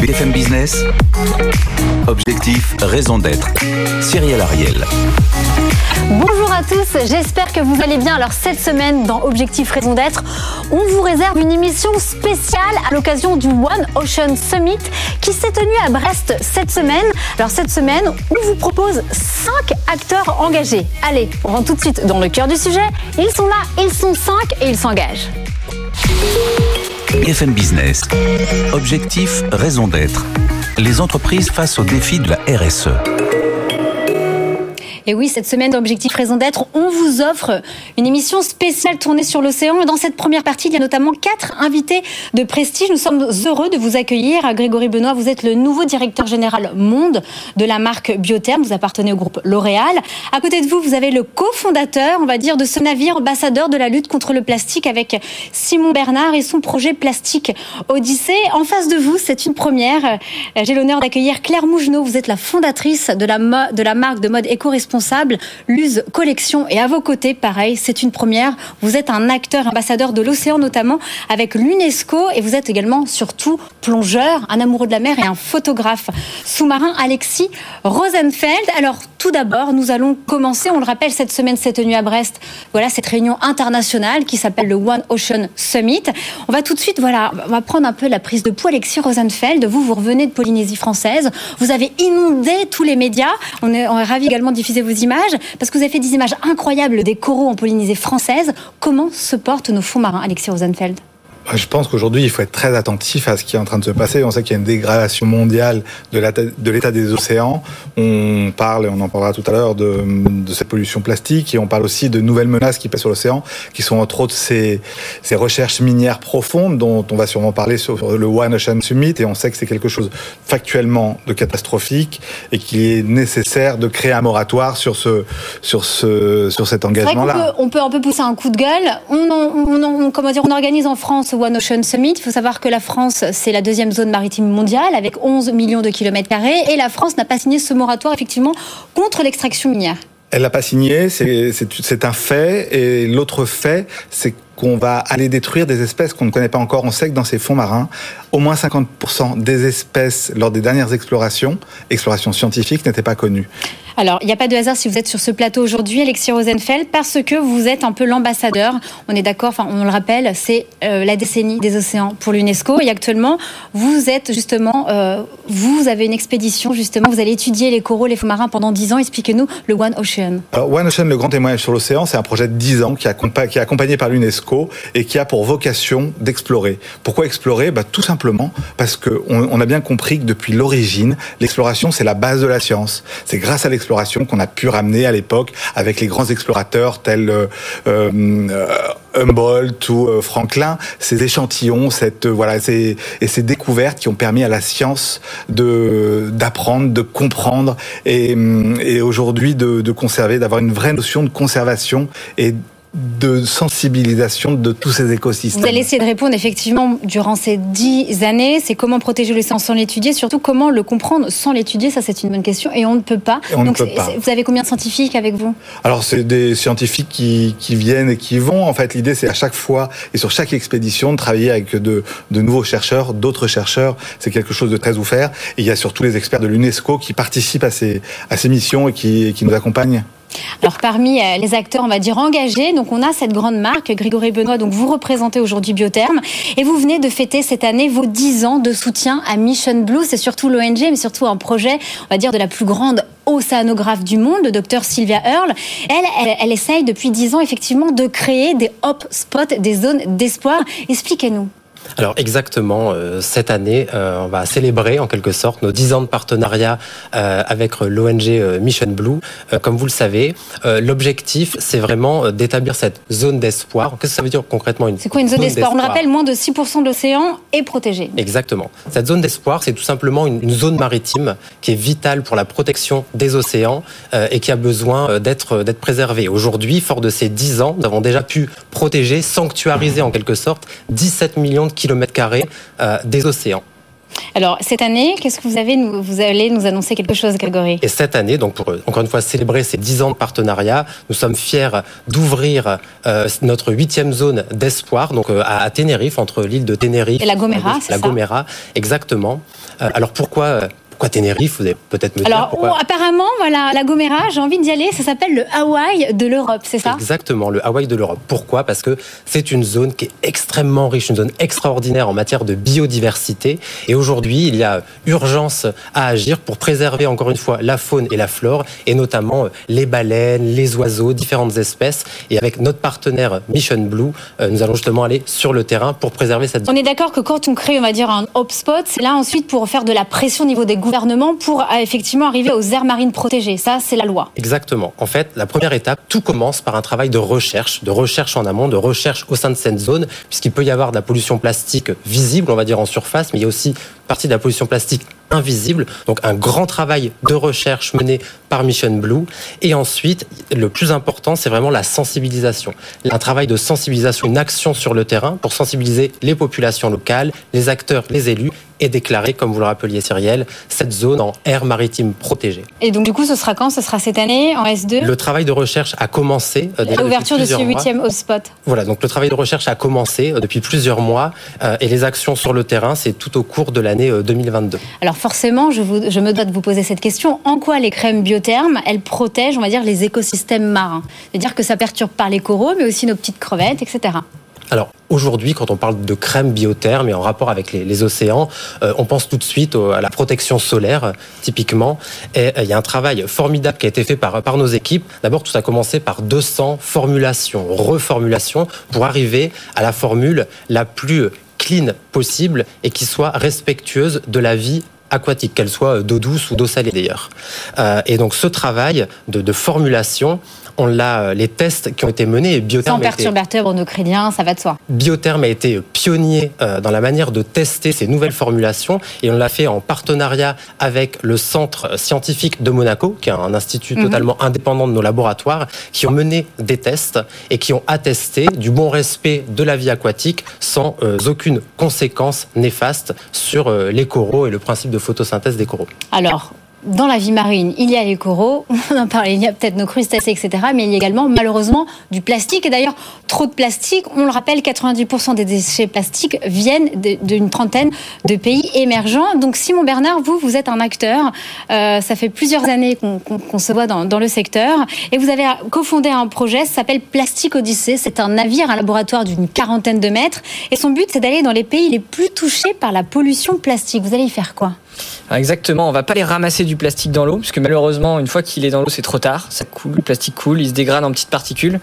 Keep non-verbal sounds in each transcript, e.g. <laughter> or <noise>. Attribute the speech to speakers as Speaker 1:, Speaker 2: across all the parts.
Speaker 1: BFM Business, objectif, raison d'être. Cyril Ariel.
Speaker 2: Bonjour à tous, j'espère que vous allez bien. Alors cette semaine dans Objectif Raison d'être, on vous réserve une émission spéciale à l'occasion du One Ocean Summit qui s'est tenu à Brest cette semaine. Alors cette semaine, on vous propose 5 acteurs engagés. Allez, on rentre tout de suite dans le cœur du sujet. Ils sont là, ils sont 5 et ils s'engagent.
Speaker 1: BFM Business, objectif, raison d'être. Les entreprises face aux défis de la RSE.
Speaker 2: Et oui, cette semaine d'Objectif Raison d'être, on vous offre une émission spéciale tournée sur l'océan. Dans cette première partie, il y a notamment quatre invités de prestige. Nous sommes heureux de vous accueillir. Grégory Benoît, vous êtes le nouveau directeur général monde de la marque Biotherm. Vous appartenez au groupe L'Oréal. À côté de vous, vous avez le cofondateur, on va dire, de ce navire ambassadeur de la lutte contre le plastique avec Simon Bernard et son projet Plastique Odyssée. En face de vous, c'est une première. J'ai l'honneur d'accueillir Claire Mougenot. Vous êtes la fondatrice de la, de la marque de mode éco-responsable responsable, Collection. Et à vos côtés, pareil, c'est une première. Vous êtes un acteur ambassadeur de l'océan notamment avec l'UNESCO et vous êtes également surtout plongeur, un amoureux de la mer et un photographe sous-marin, Alexis Rosenfeld. Alors tout d'abord, nous allons commencer, on le rappelle, cette semaine s'est tenue à Brest, voilà cette réunion internationale qui s'appelle le One Ocean Summit. On va tout de suite, voilà, on va prendre un peu la prise de pouls. Alexis Rosenfeld, vous, vous revenez de Polynésie française, vous avez inondé tous les médias. On est, on est ravis également de diffuser vos images, parce que vous avez fait des images incroyables des coraux en Polynésie française. Comment se portent nos fonds marins, Alexis Rosenfeld?
Speaker 3: Je pense qu'aujourd'hui, il faut être très attentif à ce qui est en train de se passer. On sait qu'il y a une dégradation mondiale de l'état des océans. On parle, et on en parlera tout à l'heure, de, de, cette pollution plastique. Et on parle aussi de nouvelles menaces qui pèsent sur l'océan, qui sont entre autres ces, ces, recherches minières profondes dont on va sûrement parler sur le One Ocean Summit. Et on sait que c'est quelque chose factuellement de catastrophique et qu'il est nécessaire de créer un moratoire sur, ce, sur, ce, sur cet engagement-là.
Speaker 2: On, peut, on peut un peu pousser un coup de gueule. On, on, on, comment dire, on organise en France One Ocean Summit. Il faut savoir que la France, c'est la deuxième zone maritime mondiale avec 11 millions de kilomètres carrés et la France n'a pas signé ce moratoire effectivement contre l'extraction minière.
Speaker 3: Elle n'a pas signé, c'est un fait. Et l'autre fait, c'est qu'on va aller détruire des espèces qu'on ne connaît pas encore. On sait que dans ces fonds marins, au moins 50% des espèces, lors des dernières explorations, explorations scientifiques, n'étaient pas connues.
Speaker 2: Alors, il n'y a pas de hasard si vous êtes sur ce plateau aujourd'hui, Alexis Rosenfeld, parce que vous êtes un peu l'ambassadeur. On est d'accord, enfin, on le rappelle, c'est euh, la décennie des océans pour l'UNESCO. Et actuellement, vous êtes justement, euh, vous avez une expédition, justement, vous allez étudier les coraux, les fonds marins pendant 10 ans. Expliquez-nous le One Ocean.
Speaker 3: Alors, One Ocean, le grand témoignage sur l'océan, c'est un projet de 10 ans qui, qui est accompagné par l'UNESCO et qui a pour vocation d'explorer. Pourquoi explorer? Bah, Tout simplement parce qu'on on a bien compris que depuis l'origine, l'exploration, c'est la base de la science. C'est grâce à l'exploration qu'on a pu ramener à l'époque avec les grands explorateurs tels euh, euh, Humboldt ou euh, Franklin, ces échantillons, cette voilà, ces, et ces découvertes qui ont permis à la science de d'apprendre, de comprendre et, aujourd'hui de, de conserver, d'avoir une vraie notion de conservation et de sensibilisation de tous ces écosystèmes.
Speaker 2: Vous allez essayer de répondre effectivement durant ces dix années. C'est comment protéger l'océan sans l'étudier, surtout comment le comprendre sans l'étudier. Ça, c'est une bonne question et on ne peut pas. Donc, vous avez combien de scientifiques avec vous?
Speaker 3: Alors, c'est des scientifiques qui, qui, viennent et qui vont. En fait, l'idée, c'est à chaque fois et sur chaque expédition de travailler avec de, de nouveaux chercheurs, d'autres chercheurs. C'est quelque chose de très ouvert. Et il y a surtout les experts de l'UNESCO qui participent à ces, à ces missions et qui, qui nous accompagnent.
Speaker 2: Alors parmi euh, les acteurs, on va dire engagés, donc on a cette grande marque, Grégory Benoît, donc vous représentez aujourd'hui Biotherm, et vous venez de fêter cette année vos 10 ans de soutien à Mission Blue. C'est surtout l'ONG, mais surtout un projet, on va dire, de la plus grande océanographe du monde, le docteur Sylvia Earle. Elle, elle, elle essaye depuis 10 ans effectivement de créer des hop spots, des zones d'espoir. Expliquez-nous.
Speaker 4: Alors exactement, euh, cette année, euh, on va célébrer en quelque sorte nos 10 ans de partenariat euh, avec l'ONG Mission Blue. comme vous le savez, l'objectif, c'est vraiment d'établir cette zone d'espoir. Qu'est-ce que ça veut dire concrètement
Speaker 2: une C'est quoi une zone, d'espoir? On le rappelle, moins de 6% de l'océan est protégé.
Speaker 4: Exactement. Cette zone d'espoir, c'est tout simplement une, une, zone maritime qui est vitale pour la protection des océans et qui a besoin d'être d'être préservée. Aujourd'hui, fort de ces 10 ans, nous avons déjà pu protéger, sanctuariser en quelque sorte 17 millions de kilomètres carrés euh, des océans.
Speaker 2: Alors, cette année, qu'est-ce que vous avez Vous allez nous annoncer quelque chose, Grégory?
Speaker 4: Et cette année, donc pour encore une fois célébrer ces 10 ans de partenariat, nous sommes fiers d'ouvrir euh, notre huitième zone d'espoir, donc euh, à, Tenerife, entre l'île de Tenerife
Speaker 2: et la Gomera, c'est
Speaker 4: La Gomera, exactement. Euh, alors pourquoi pourquoi Tenerife Vous allez peut-être me
Speaker 2: Alors,
Speaker 4: dire pourquoi.
Speaker 2: apparemment, voilà, la Gomera, j'ai envie d'y aller. Ça s'appelle le Hawaï de l'Europe, c'est ça?
Speaker 4: Exactement, le Hawaï de l'Europe. Pourquoi? Parce que c'est une zone qui est extrêmement riche, une zone extraordinaire en matière de biodiversité. Et aujourd'hui, il y a urgence à agir pour préserver encore une fois la faune et la flore, et notamment euh, les baleines, les oiseaux, différentes espèces. Et avec notre partenaire Mission Blue, euh, nous allons justement aller sur le terrain pour préserver cette zone.
Speaker 2: On est d'accord que quand on crée, on va dire, un hotspot, c'est là ensuite pour faire de la pression au niveau des pour euh, effectivement arriver aux aires marines protégées. Ça, c'est la loi.
Speaker 4: Exactement. En fait, la première étape, tout commence par un travail de recherche, de recherche en amont, de recherche au sein de cette zone, puisqu'il peut y avoir de la pollution plastique visible, on va dire en surface, mais il y a aussi partie de la pollution plastique invisible. Donc un grand travail de recherche mené par Mission Blue. Et ensuite, le plus important, c'est vraiment la sensibilisation. Un travail de sensibilisation, une action sur le terrain pour sensibiliser les populations locales, les acteurs, les élus et déclarer, comme vous le rappeliez Cyrielle, cette zone en aire maritime protégée.
Speaker 2: Et donc du coup, ce sera quand? Ce sera cette année en S2
Speaker 4: Le travail de recherche a commencé.
Speaker 2: Euh, L'ouverture de ce huitième hotspot.
Speaker 4: Voilà, donc le travail de recherche a commencé euh, depuis plusieurs mois euh, et les actions sur le terrain, c'est tout au cours de l'année 2022.
Speaker 2: Alors forcément, je, me dois de vous poser cette question. En quoi les crèmes biothermes, elles protègent, on va dire, les écosystèmes marins? C'est-à-dire que ça perturbe pas les coraux, mais aussi nos petites crevettes, etc.
Speaker 4: Alors aujourd'hui, quand on parle de crème biotherme et en rapport avec les, océans, euh, on pense tout de suite à la protection solaire, typiquement. Et euh, il y a un travail formidable qui a été fait par, par nos équipes. D'abord, tout a commencé par 200 formulations, reformulations, pour arriver à la formule la plus clean possible et qui soit respectueuse de la vie aquatique, qu'elle soit d'eau douce ou d'eau salée d'ailleurs. Euh, et donc ce travail de, de formulation, on l'a, euh, les tests qui ont été menés et
Speaker 2: Biotherm. Sans perturbateur endocrinien, ça va de soi.
Speaker 4: Biotherm a été pionnier euh, dans la manière de tester ces nouvelles formulations et on l'a fait en partenariat avec le Centre scientifique de Monaco, qui est un institut mhm. totalement indépendant de nos laboratoires, qui ont mené des tests et qui ont attesté du bon respect de la vie aquatique sans euh, aucune conséquence néfaste sur les coraux et le principe de photosynthèse des coraux.
Speaker 2: Dans la vie marine, il y a les coraux, <laughs> on en parlait, il y a peut-être nos crustacés, etc. Mais il y a également, malheureusement, du plastique. Et d'ailleurs, trop de plastique. On le rappelle, 90% des déchets plastiques viennent d'une trentaine de pays émergents. Donc, Simon Bernard, vous, vous êtes un acteur. Euh, ça fait plusieurs années qu'on se voit dans, le secteur. Et vous avez cofondé un projet, ça s'appelle Plastique Odyssée. C'est un navire, un laboratoire d'une quarantaine de mètres. Et son but, c'est d'aller dans les pays les plus touchés par la pollution plastique. Vous allez y faire quoi?
Speaker 5: Exactement, on va pas les ramasser du plastique dans l'eau, puisque malheureusement, une fois qu'il est dans l'eau, c'est trop tard, ça coule, le plastique coule, il se dégrade en petites particules.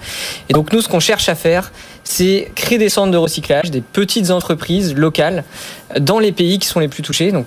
Speaker 5: Et donc nous, ce qu'on cherche à faire, c'est créer des centres de recyclage, des petites entreprises locales dans les pays qui sont les plus touchés.